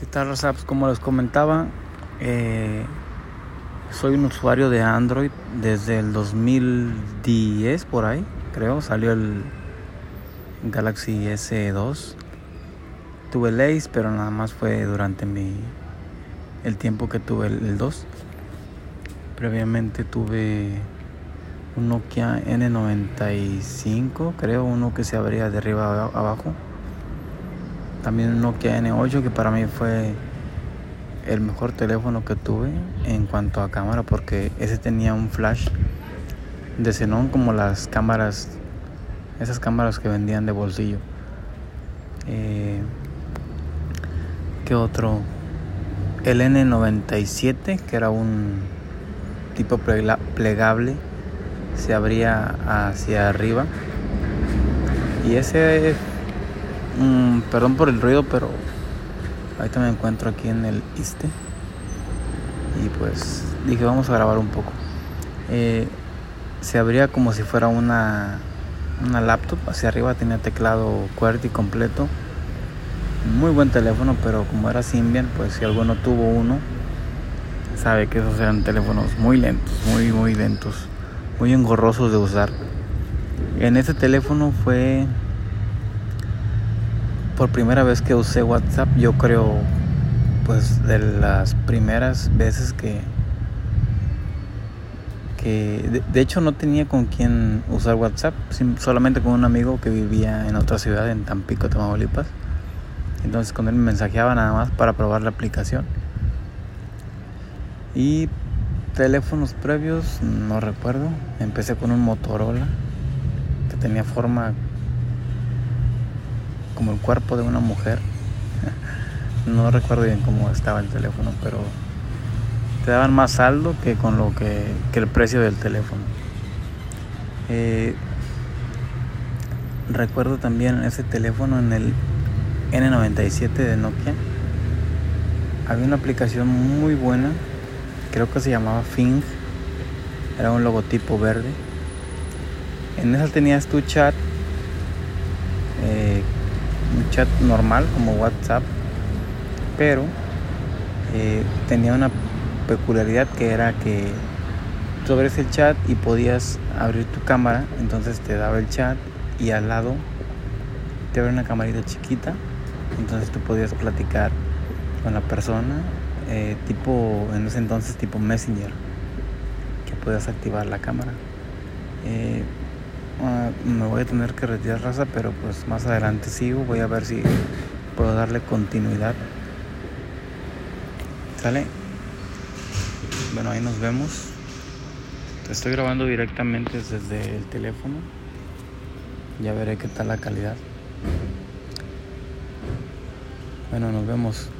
¿Qué tal, Raza? Pues como les comentaba, eh, soy un usuario de Android desde el 2010 por ahí, creo. Salió el Galaxy S2. Tuve el Ace, pero nada más fue durante mi el tiempo que tuve el, el 2. Previamente tuve un Nokia N95, creo, uno que se abría de arriba abajo. También un Nokia N8 que para mí fue el mejor teléfono que tuve en cuanto a cámara porque ese tenía un flash de xenón como las cámaras, esas cámaras que vendían de bolsillo. Eh, ¿Qué otro? El N97 que era un tipo plegable se abría hacia arriba y ese mm, perdón por el ruido pero Ahorita me encuentro aquí en el ISTE. Y pues dije, vamos a grabar un poco. Eh, se abría como si fuera una, una laptop. Hacia arriba tenía teclado QWERTY completo. Muy buen teléfono, pero como era Symbian, pues si alguno tuvo uno, sabe que esos eran teléfonos muy lentos, muy, muy lentos, muy engorrosos de usar. En ese teléfono fue por primera vez que usé WhatsApp, yo creo, pues de las primeras veces que, que de, hecho no tenía con quién usar WhatsApp, solamente con un amigo que vivía en otra ciudad, en Tampico, Tamaulipas. Entonces con él me mensajeaba nada más para probar la aplicación. Y teléfonos previos, no recuerdo. Empecé con un Motorola que tenía forma como el cuerpo de una mujer. no recuerdo bien cómo estaba el teléfono, pero te daban más saldo que con lo que, el precio del teléfono. Eh, recuerdo también ese teléfono en el N97 de Nokia. Había una aplicación muy buena, creo que se llamaba Fing, era un logotipo verde. En esa tenías tu chat eh, un chat normal como WhatsApp, pero eh, tenía una peculiaridad que era que tú abres el chat y podías abrir tu cámara, entonces te daba el chat y al lado te abre una camarita chiquita, entonces tú podías platicar con la persona, eh, tipo, en ese entonces tipo Messenger, que podías activar la cámara. Eh, me voy a tener que retirar raza, pero pues más adelante sigo, voy a ver si puedo darle continuidad. ¿Sale? Bueno, ahí nos vemos. estoy grabando directamente desde el teléfono. Ya veré qué tal la calidad. Bueno, nos vemos.